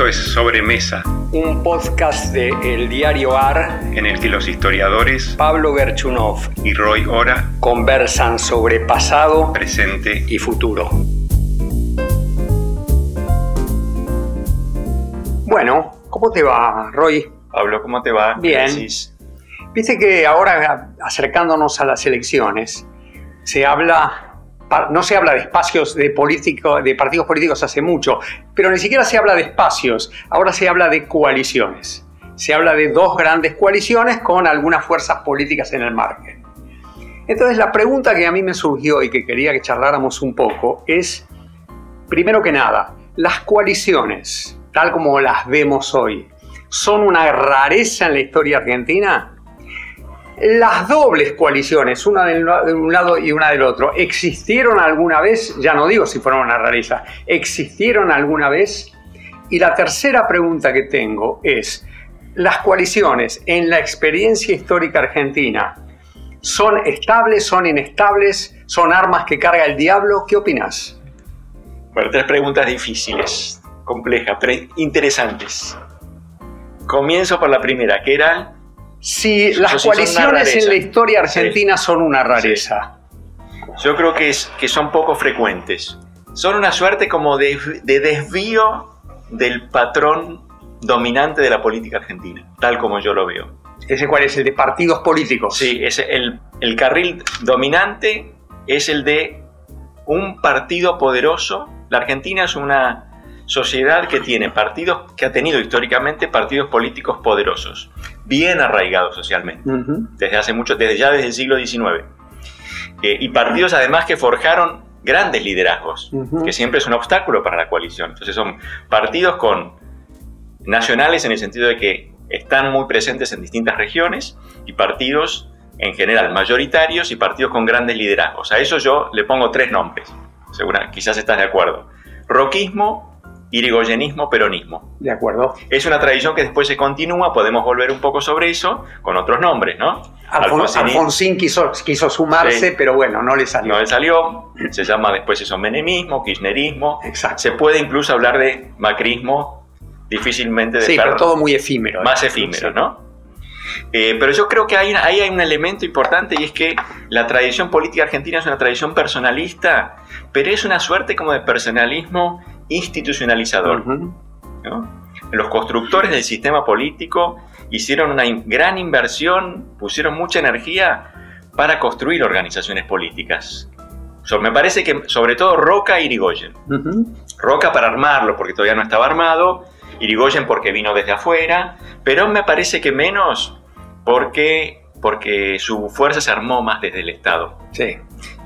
Esto es Sobremesa, un podcast de El Diario AR en el que los historiadores Pablo Gerchunov y Roy Ora conversan sobre pasado, presente y futuro. Bueno, ¿cómo te va, Roy? Pablo, ¿cómo te va? Bien. Viste que ahora, acercándonos a las elecciones, se habla no se habla de espacios de, de partidos políticos hace mucho, pero ni siquiera se habla de espacios, ahora se habla de coaliciones. Se habla de dos grandes coaliciones con algunas fuerzas políticas en el margen. Entonces la pregunta que a mí me surgió y que quería que charláramos un poco es, primero que nada, las coaliciones, tal como las vemos hoy, ¿son una rareza en la historia argentina? Las dobles coaliciones, una de un lado y una del otro, ¿existieron alguna vez? Ya no digo si fueron una rareza, ¿existieron alguna vez? Y la tercera pregunta que tengo es, ¿las coaliciones en la experiencia histórica argentina son estables, son inestables, son armas que carga el diablo? ¿Qué opinas? Bueno, tres preguntas difíciles, complejas, pero interesantes. Comienzo por la primera, que era si las coaliciones en la historia argentina son una rareza. Yo creo que, es, que son poco frecuentes. Son una suerte como de, desvío del patrón dominante de la política argentina, tal como yo lo veo. ¿Ese cuál es? ¿El de partidos políticos? Sí, es el, el carril dominante es el de un partido poderoso. La Argentina es una sociedad que tiene partidos, que ha tenido históricamente partidos políticos poderosos bien arraigado socialmente, desde hace mucho, desde ya desde el siglo XIX. Eh, y partidos además que forjaron grandes liderazgos, que siempre es un obstáculo para la coalición. Entonces son partidos con nacionales en el sentido de que están muy presentes en distintas regiones y partidos en general mayoritarios y partidos con grandes liderazgos. A eso yo le pongo tres nombres, segura, quizás estás de acuerdo. Roquismo, irigoyenismo, peronismo. De acuerdo. Es una tradición que después se continúa, podemos volver un poco sobre eso con otros nombres, ¿no? Alfonsín, quiso, quiso sumarse, pero bueno, no le salió. No le salió, se llama después eso menemismo, kirchnerismo. Exacto. Se puede incluso hablar de macrismo, difícilmente de Sí, pero todo muy efímero. Más efímero, ¿no? Eh, pero yo creo que ahí, ahí, hay un elemento importante y es que la tradición política argentina es una tradición personalista, pero es una suerte como de personalismo institucionalizador. Los constructores del sistema político hicieron una gran inversión, pusieron mucha energía para construir organizaciones políticas. me parece que sobre todo Roca y Irigoyen. Roca para armarlo, porque todavía no estaba armado, Irigoyen porque vino desde afuera, pero me parece que menos porque porque su fuerza se armó más desde el Estado. Sí.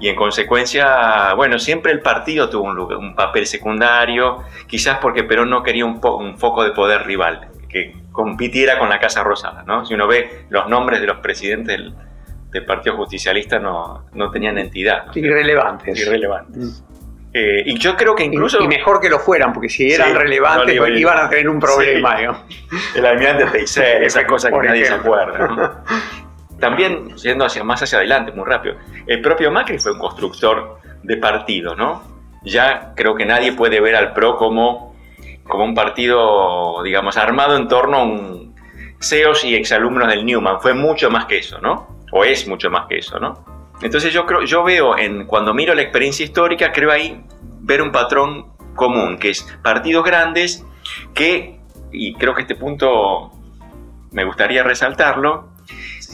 Y en consecuencia, bueno, siempre el partido tuvo un, un papel secundario, quizás porque Perón no quería un, un, foco de poder rival, que compitiera con la Casa Rosada, ¿no? Si uno ve los nombres de los presidentes del, Partido Justicialista, no, no tenían entidad. Irrelevantes. Irrelevantes. Mm. Eh, y yo creo que incluso... Y, mejor que lo fueran, porque si eran relevantes pues iban a tener un problema. El almirante Teixeira, esa cosa que nadie se acuerda. ¿no? También, yendo hacia, más hacia adelante, muy rápido, el propio Macri fue un constructor de partido, ¿no? Ya creo que nadie puede ver al PRO como, como un partido, digamos, armado en torno a un CEOs y exalumnos del Newman. Fue mucho más que eso, ¿no? O es mucho más que eso, ¿no? Entonces yo creo, yo veo en, cuando miro la experiencia histórica, creo ahí ver un patrón común, que es partidos grandes que, y creo que este punto me gustaría resaltarlo,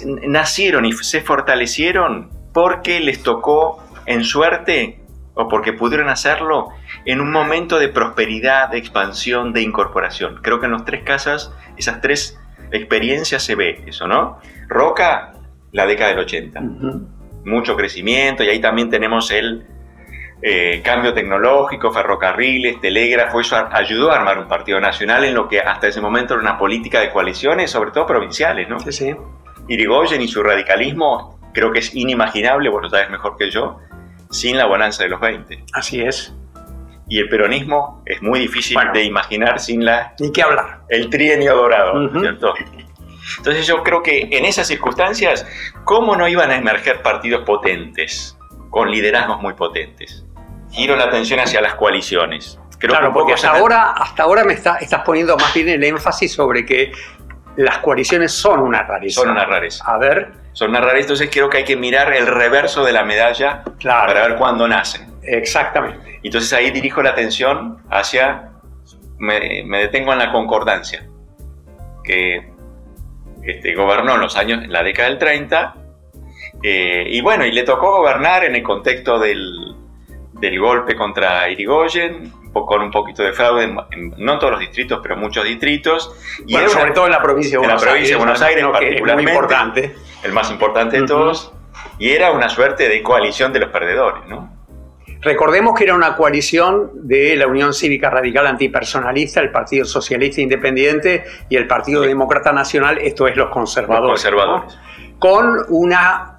nacieron y se fortalecieron porque les tocó en suerte o porque pudieron hacerlo en un momento de prosperidad, de expansión, de incorporación. Creo que en los tres casas, esas tres experiencias se ve eso, ¿no? Roca, la década del 80. Mucho crecimiento y ahí también tenemos el eh, cambio tecnológico, ferrocarriles, telégrafo, eso ayudó a armar un partido nacional en lo que hasta ese momento era una política de coaliciones, sobre todo provinciales, ¿no? Sí, sí. Irigoyen y su radicalismo creo que es inimaginable, vos lo sabes mejor que yo, sin la bonanza de los 20. Así es. Y el peronismo es muy difícil de imaginar sin la... Ni qué hablar. El trienio dorado, ¿cierto? Entonces yo creo que en esas circunstancias, ¿cómo no iban a emerger partidos potentes, con liderazgos muy potentes? Giro la atención hacia las coaliciones. Creo claro, porque hasta ahora, hasta ahora me está- estás poniendo más bien el énfasis sobre que las coaliciones son una rareza. son una rareza. A ver, Son una rareza, entonces creo que hay que mirar el reverso de la medalla Claro. para ver cuándo nacen. exactamente. Entonces ahí dirijo la atención hacia, me, me detengo en la concordancia, que este, gobernó en los años, en la década del 30, eh, y bueno, y le tocó gobernar en el contexto del, del golpe contra Irigoyen, con un poquito de fraude, en- en- no todos los distritos, pero muchos distritos. Y Bueno, una- sobre todo en la provincia de en la Buenos provincia de Aires. Buenos Aires es muy particularmente. importante. el más importante de todos, y era una suerte de coalición de los perdedores, ¿no? Recordemos que era una coalición de la Unión Cívica Radical Antipersonalista, el Partido Socialista Independiente y el Partido Sí. Demócrata Nacional, esto es los conservadores. Los conservadores. ¿no? Con una,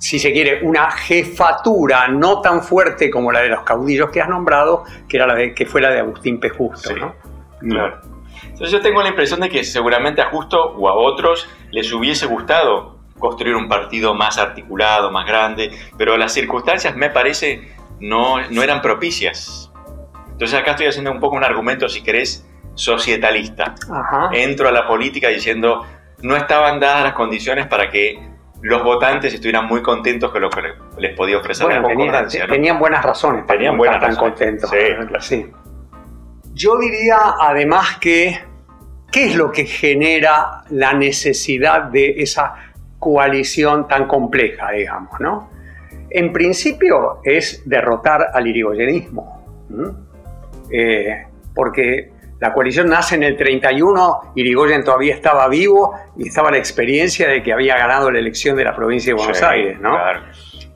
si se quiere, una jefatura no tan fuerte como la de los caudillos que has nombrado, que, era la de, que fue la de Agustín P. Justo. Sí. ¿no? Claro. Entonces yo tengo la impresión de que seguramente a Justo o a otros les hubiese gustado construir un partido más articulado, más grande, pero las circunstancias me parece no, no eran propicias. Entonces acá estoy haciendo un poco un argumento, si querés, societalista. Ajá. Entro a la política diciendo no estaban dadas las condiciones para que los votantes estuvieran muy contentos con lo que les podía ofrecer Bueno, la tenían, concordancia. ¿no? tenían buenas razones para Tenían buenas estar tan razones. contentos. Sí. Sí. Yo diría además que, ¿qué es lo que genera la necesidad de esa coalición tan compleja, digamos, no? En principio es derrotar al irigoyenismo. Eh, porque la coalición nace en el 31, Irigoyen todavía estaba vivo y estaba la experiencia de que había ganado la elección de la provincia de Buenos Sí, Aires, ¿no? claro.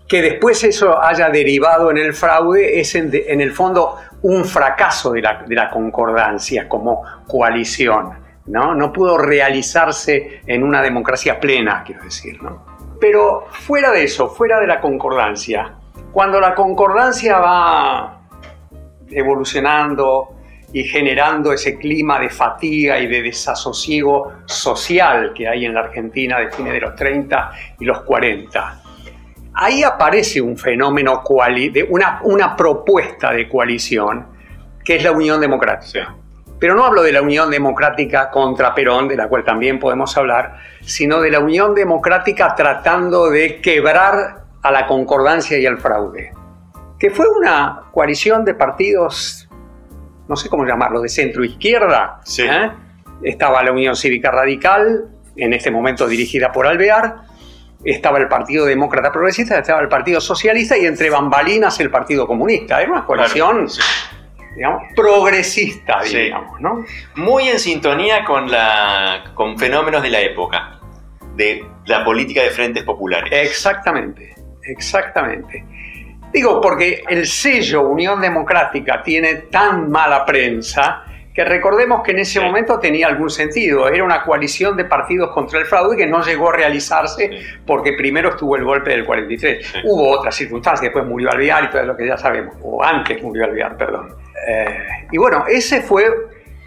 Que después eso haya derivado en el fraude es en, de- en el fondo un fracaso de la, de la concordancia como coalición, ¿no? No pudo realizarse en una democracia plena, quiero decir, ¿no? Pero fuera de eso, fuera de la concordancia, cuando la concordancia va evolucionando y generando ese clima de fatiga y de desasosiego social que hay en la Argentina de fines de los 30 y los 40. Ahí aparece un fenómeno, de una, una propuesta de coalición, que es la Unión Democrática. Pero no hablo de la Unión Democrática contra Perón, de la cual también podemos hablar, sino de la Unión Democrática tratando de quebrar a la concordancia y al fraude. Que fue una coalición de partidos, no sé cómo llamarlo, de centro izquierda. Sí. ¿eh? Estaba la Unión Cívica Radical, en este momento dirigida por Alvear, estaba el Partido Demócrata Progresista, estaba el Partido Socialista y entre bambalinas el Partido Comunista. Era una coalición, Claro, sí. digamos, progresista, Sí. digamos, ¿no? muy en sintonía con, la, con fenómenos de la época, de la política de frentes populares. Exactamente, exactamente. Digo, porque el sello Unión Democrática tiene tan mala prensa que recordemos que en ese momento tenía algún sentido. Era una coalición de partidos contra el fraude que no llegó a realizarse porque primero estuvo el golpe del 43. Sí. Hubo otras circunstancias, después murió Alvear y todo lo que ya sabemos, o antes murió Alvear, perdón. Eh, y bueno, ese fue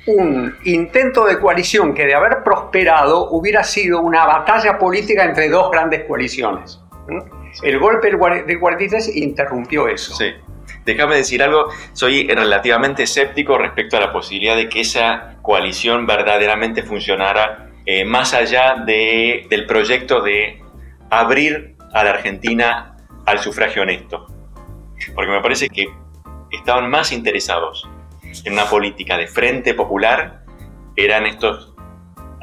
un intento de coalición que de haber prosperado hubiera sido una batalla política entre dos grandes coaliciones. El golpe del 43 interrumpió eso. Sí. Déjame decir algo, soy relativamente escéptico respecto a la posibilidad de que esa coalición verdaderamente funcionara eh, más allá de- del proyecto de abrir a la Argentina al sufragio honesto. Porque me parece que estaban más interesados en una política de frente popular, eran estos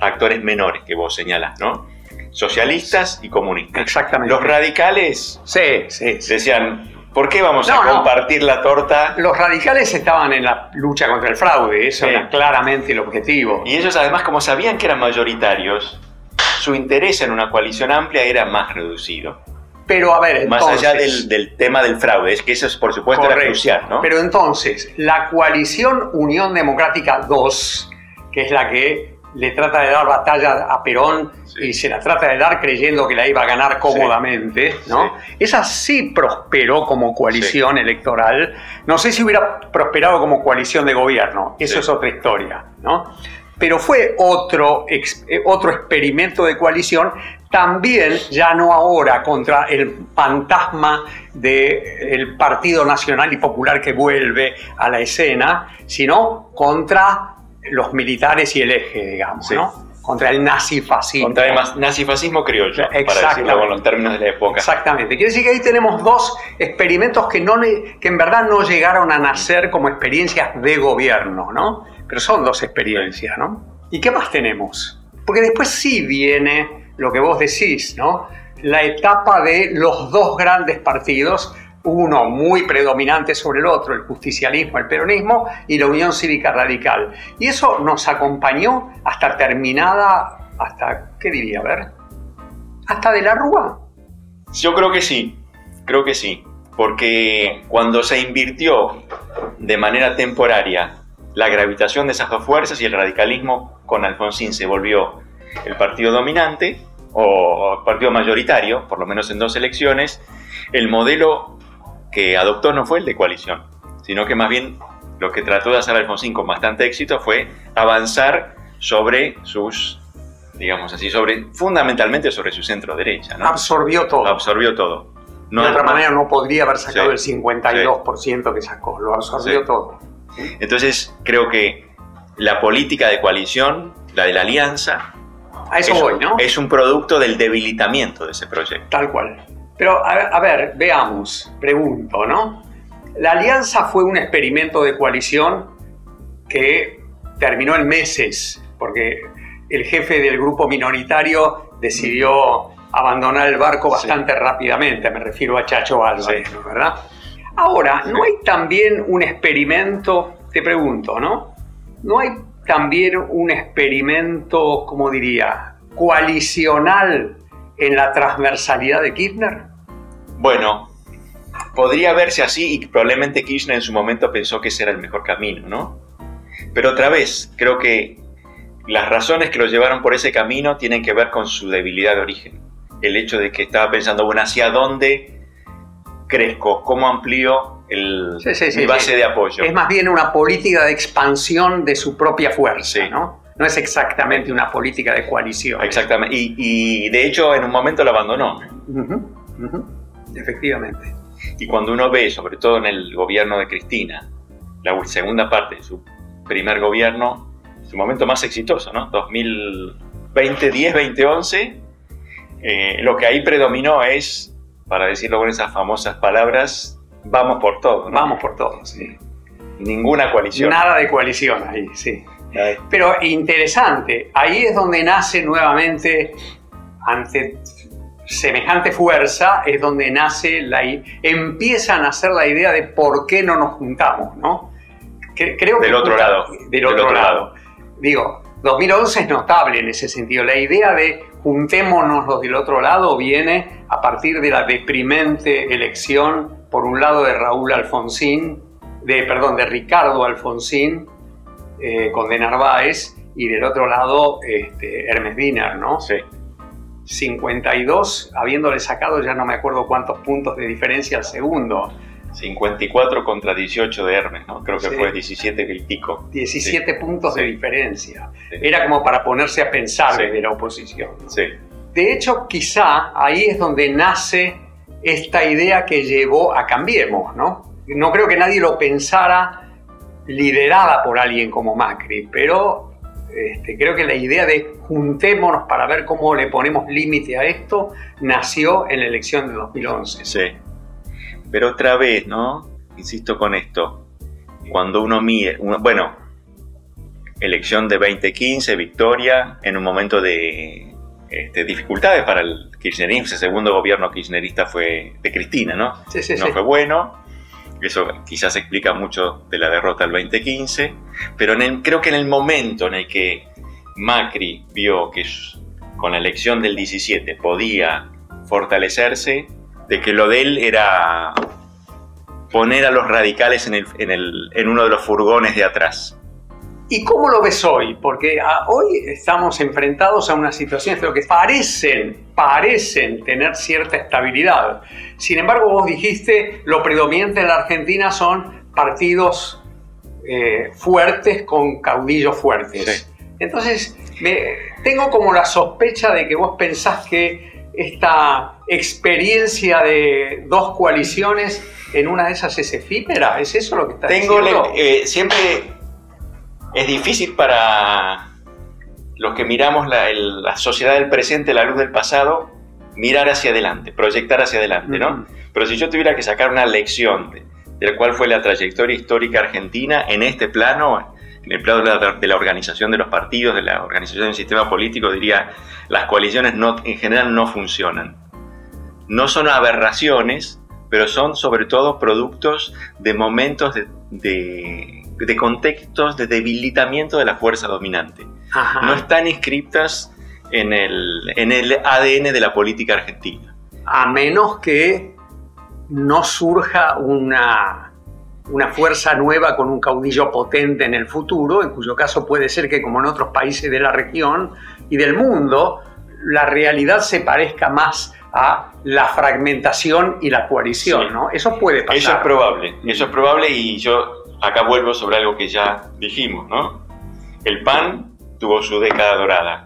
actores menores que vos señalás, ¿no? Socialistas y comunistas. Exactamente. Los radicales Sí, sí, sí. decían, ¿por qué vamos No, a no. compartir la torta? Los radicales estaban en la lucha contra el fraude, eso Sí. era claramente el objetivo. Y ellos además, como sabían que eran mayoritarios, su interés en una coalición amplia era más reducido. Pero a ver, Más entonces, allá del, del tema del fraude, es que eso es, por supuesto era Correcto. crucial, ¿no? Pero entonces, la coalición Unión Democrática 2, que es la que le trata de dar batalla a Perón Sí. y se la trata de dar creyendo que la iba a ganar cómodamente, ¿no? Esa sí prosperó como coalición electoral. No sé si hubiera prosperado como coalición de gobierno, eso es otra historia, ¿no? pero fue otro, eh, otro experimento de coalición, también ya no ahora contra el fantasma del Partido Nacional y Popular que vuelve a la escena, sino contra los militares y el eje, digamos, ¿no? Contra el nazifascismo. Contra el nazifascismo criollo, para decirlo con los términos de la época. Exactamente. Quiere decir que ahí tenemos dos experimentos que, no, que en verdad no llegaron a nacer como experiencias de gobierno, ¿no? Pero son dos experiencias, ¿no? ¿Y qué más tenemos? Porque después sí viene lo que vos decís, ¿no? La etapa de los dos grandes partidos, uno muy predominante sobre el otro, el justicialismo, el peronismo y la Unión Cívica Radical. Y eso nos acompañó hasta terminada, hasta, ¿qué diría? A ver, hasta de la Rúa. Yo creo que sí, creo que sí, porque cuando se invirtió de manera temporaria la gravitación de esas dos fuerzas y el radicalismo con Alfonsín se volvió el partido dominante o partido mayoritario, por lo menos en dos elecciones, el modelo que adoptó no fue el de coalición, sino que más bien lo que trató de hacer Alfonsín con bastante éxito fue avanzar sobre sus, digamos así, sobre fundamentalmente sobre su centro derecha. Absorbió todo. Absorbió todo. de otra manera no podría haber sacado el 52% que sacó, lo absorbió todo. Entonces creo que la política de coalición, la de la alianza, eso es, voy, ¿no? Es un producto del debilitamiento de ese proyecto. Tal cual. Pero a, ver, veamos, pregunto, ¿no? La alianza fue un experimento de coalición que terminó en meses, porque el jefe del grupo minoritario decidió abandonar el barco bastante rápidamente, me refiero a Chacho Álvarez, ¿verdad? Ahora, ¿no hay también un experimento, te pregunto, ¿no? ¿No hay también un experimento, como diría, coalicional en la transversalidad de Kirchner? Bueno, podría verse así y probablemente Kirchner en su momento pensó que ese era el mejor camino, ¿no? Pero otra vez, creo que las razones que lo llevaron por ese camino tienen que ver con su debilidad de origen. El hecho de que estaba pensando, bueno, ¿hacia dónde crezco? ¿Cómo amplío el, mi base de apoyo? Es más bien una política de expansión de su propia fuerza, ¿no? No es exactamente una política de coalición. Exactamente. Y, de hecho en un momento la abandonó. Efectivamente. Y cuando uno ve, sobre todo en el gobierno de Cristina, la segunda parte de su primer gobierno, su momento más exitoso, ¿no? 2020, 10, 2011, lo que ahí predominó es para decirlo con esas famosas palabras, vamos por todo. Vamos por todo, sí. Ninguna coalición. Nada de coalición ahí, sí. Pero interesante, ahí es donde nace nuevamente, ante semejante fuerza, es donde nace la, empieza a nacer la idea de por qué no nos juntamos, ¿no? Creo del otro lado. Del otro, lado. Digo, 2011 es notable en ese sentido. La idea de juntémonos los del otro lado viene a partir de la deprimente elección, por un lado de Raúl Alfonsín, de, perdón, de Ricardo Alfonsín eh, con de Narváez, y del otro lado este, Hermes Wiener, ¿no? Sí. 52, habiéndole sacado ya no me acuerdo cuántos puntos de diferencia al segundo. 54 contra 18 de Hermes, ¿no? Creo que fue 17 y pico. 17 puntos de diferencia. Era como para ponerse a pensar desde la oposición. Sí. De hecho, quizá ahí es donde nace esta idea que llevó a Cambiemos, ¿no? No creo que nadie lo pensara liderada por alguien como Macri, pero este, creo que la idea de juntémonos para ver cómo le ponemos límite a esto nació en la elección de 2011. Sí. Pero otra vez, ¿no? Insisto con esto. Cuando uno mide, bueno, elección de 2015, victoria, en un momento de este, dificultades para el kirchnerismo, ese segundo gobierno kirchnerista fue de Cristina, ¿no? Sí, sí, no fue bueno. Eso quizás explica mucho de la derrota del 2015, pero creo que en el momento en el que Macri vio que con la elección del 17 podía fortalecerse, de que lo de él era poner a los radicales en, en, uno de los furgones de atrás. ¿Y cómo lo ves hoy? Porque ah, hoy estamos enfrentados a una situación que parecen, parecen tener cierta estabilidad. Sin embargo, vos dijiste, lo predominante en la Argentina son partidos eh, fuertes con caudillos fuertes. Entonces, me, tengo como la sospecha de que vos pensás que esta experiencia de dos coaliciones en una de esas es efímera. ¿Es eso lo que está Tengo diciendo? eh, siempre es difícil para los que miramos la, el- la sociedad del presente, la luz del pasado, mirar hacia adelante, proyectar hacia adelante, ¿no? Pero si yo tuviera que sacar una lección de, de cuál fue la trayectoria histórica argentina en este plano, en el plano de la, de la organización de los partidos, de la organización del sistema político, diría, las coaliciones no, en general no funcionan. No son aberraciones, pero son sobre todo productos de momentos de, de- de contextos de debilitamiento de la fuerza dominante. Ajá. No están inscritas en el, en el ADN de la política argentina. a menos que no surja una, una fuerza nueva con un caudillo potente en el futuro, en cuyo caso puede ser que como en otros países de la región y del mundo, la realidad se parezca más a la fragmentación y la coalición, Sí. ¿no? Eso puede pasar. Eso es probable, eso es probable y yo acá vuelvo sobre algo que ya dijimos, ¿no? El PAN tuvo su década dorada,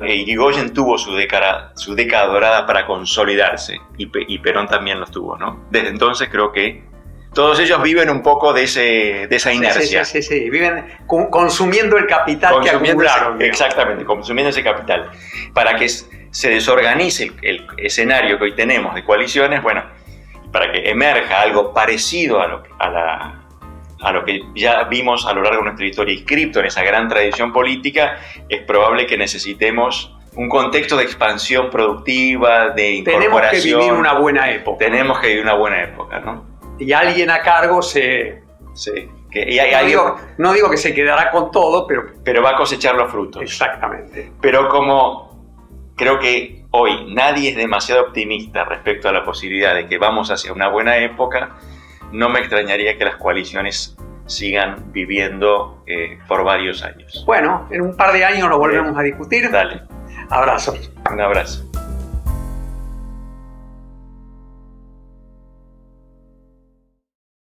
e Irigoyen tuvo su década, su década dorada para consolidarse y, y Perón también los tuvo, ¿no? Desde entonces creo que todos ellos viven un poco de, ese, de esa Sí, sí, inercia. Sí, sí, sí. Viven con- consumiendo el capital que Consumiendo ese- acumularon. digamos. exactamente, consumiendo ese capital. Para que se desorganice el, el escenario que hoy tenemos de coaliciones, bueno, para que emerja algo parecido a lo, que- a, la- a lo que ya vimos a lo largo de nuestra historia inscripto en esa gran tradición política, es probable que necesitemos un contexto de expansión productiva, de Tenemos que incorporación. vivir una buena época. Tenemos que vivir una buena época, ¿no? Y alguien a cargo se... Sí. Que, y hay- No hay- digo, no digo que se quedará con todo, pero pero va a cosechar los frutos. exactamente. Pero como creo que hoy nadie es demasiado optimista respecto a la posibilidad de que vamos hacia una buena época, no me extrañaría que las coaliciones sigan viviendo eh, por varios años. Bueno, en un par de años lo volvemos a discutir. Dale, Abrazos. un abrazo.